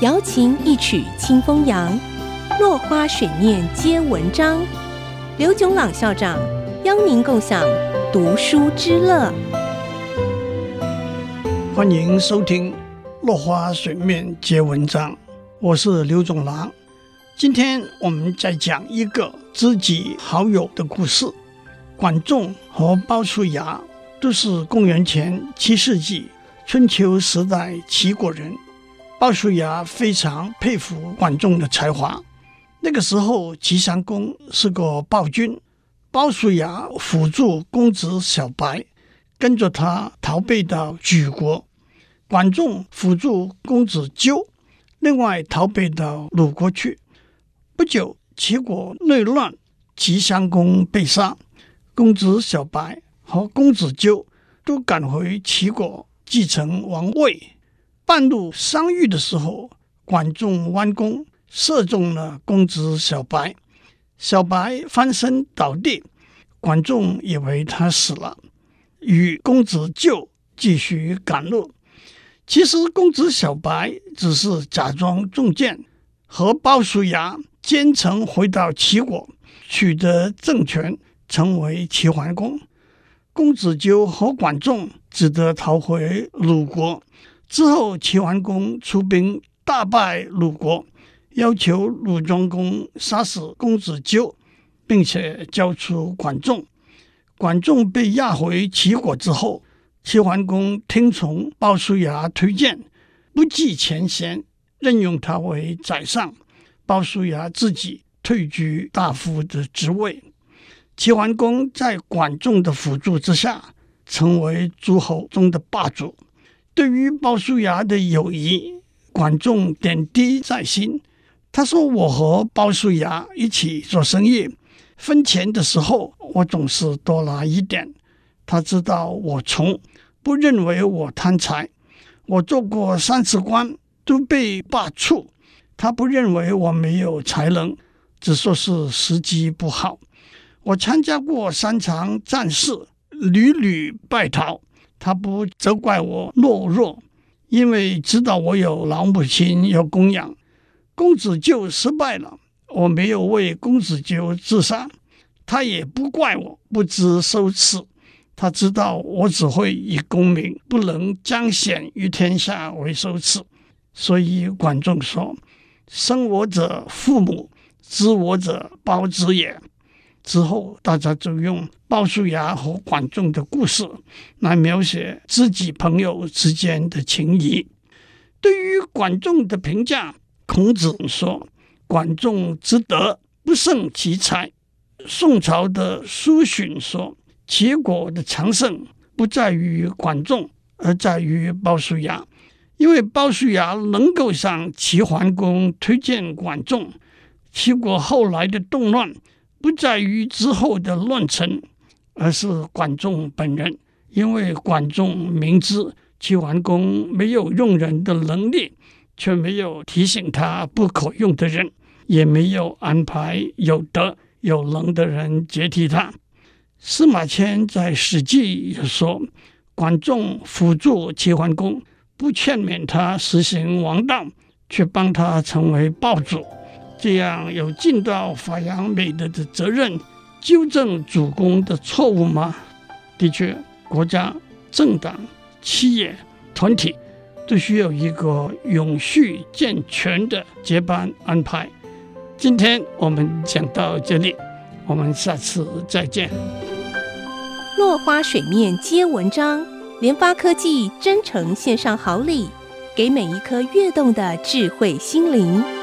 瑶琴一曲清风扬，落花水面皆文章。刘炯朗校长邀您共享读书之乐。欢迎收听《落花水面皆文章》，我是刘炯朗。今天我们再讲一个知己好友的故事。管仲和鲍叔牙都是公元前七世纪春秋时代齐国人。鲍叔牙非常佩服管仲的才华。那个时候，齐襄公是个暴君，鲍叔牙辅助公子小白，跟着他逃避到莒国；管仲辅助公子纠，另外逃避到鲁国去。不久，齐国内乱，齐襄公被杀，公子小白和公子纠都赶回齐国继承王位。半路相遇的时候，管仲弯弓射中了公子小白，小白翻身倒地，管仲以为他死了，与公子纠继续赶路。其实公子小白只是假装中箭，和鲍叔牙兼程回到齐国，取得政权，成为齐桓公。公子纠和管仲只得逃回鲁国。之后，齐桓公出兵大败鲁国，要求鲁庄公杀死公子纠，并且交出管仲。管仲被押回齐国之后，齐桓公听从鲍叔牙推荐，不计前嫌，任用他为宰相。鲍叔牙自己退居大夫的职位。齐桓公在管仲的辅助之下，成为诸侯中的霸主。对于鲍叔牙的友谊，管仲点滴在心。他说：“我和鲍叔牙一起做生意，分钱的时候，我总是多拿一点。他知道我穷，不认为我贪财。我做过三次官，都被罢黜，他不认为我没有才能，只说是时机不好。我参加过三场战事，屡屡败逃。”他不责怪我懦弱，因为知道我有老母亲要供养。公子纠失败了，我没有为公子纠自杀，他也不怪我不知羞耻。他知道我只会以功名，不能彰显于天下为羞耻。所以管仲说：“生我者父母，知我者胞之也。”之后，大家就用鲍叔牙和管仲的故事来描写知己朋友之间的情谊。对于管仲的评价，孔子说：“管仲之德不胜其才。”宋朝的苏洵说：“齐国的强盛不在于管仲，而在于鲍叔牙，因为鲍叔牙能够向齐桓公推荐管仲，齐国后来的动乱。”不在于之后的乱臣，而是管仲本人。因为管仲明知齐桓公没有用人的能力，却没有提醒他不可用的人，也没有安排有德有能的人接替他。司马迁在《史记》也说，管仲辅助齐桓公，不劝勉他实行王道，却帮他成为暴主。这样有尽到发扬美德的责任，纠正主公的错误吗？的确，国家、政党、企业、团体都需要一个永续健全的接班安排。今天我们讲到这里，我们下次再见。落花水面皆文章，联发科技真诚献上好礼，给每一颗跃动的智慧心灵。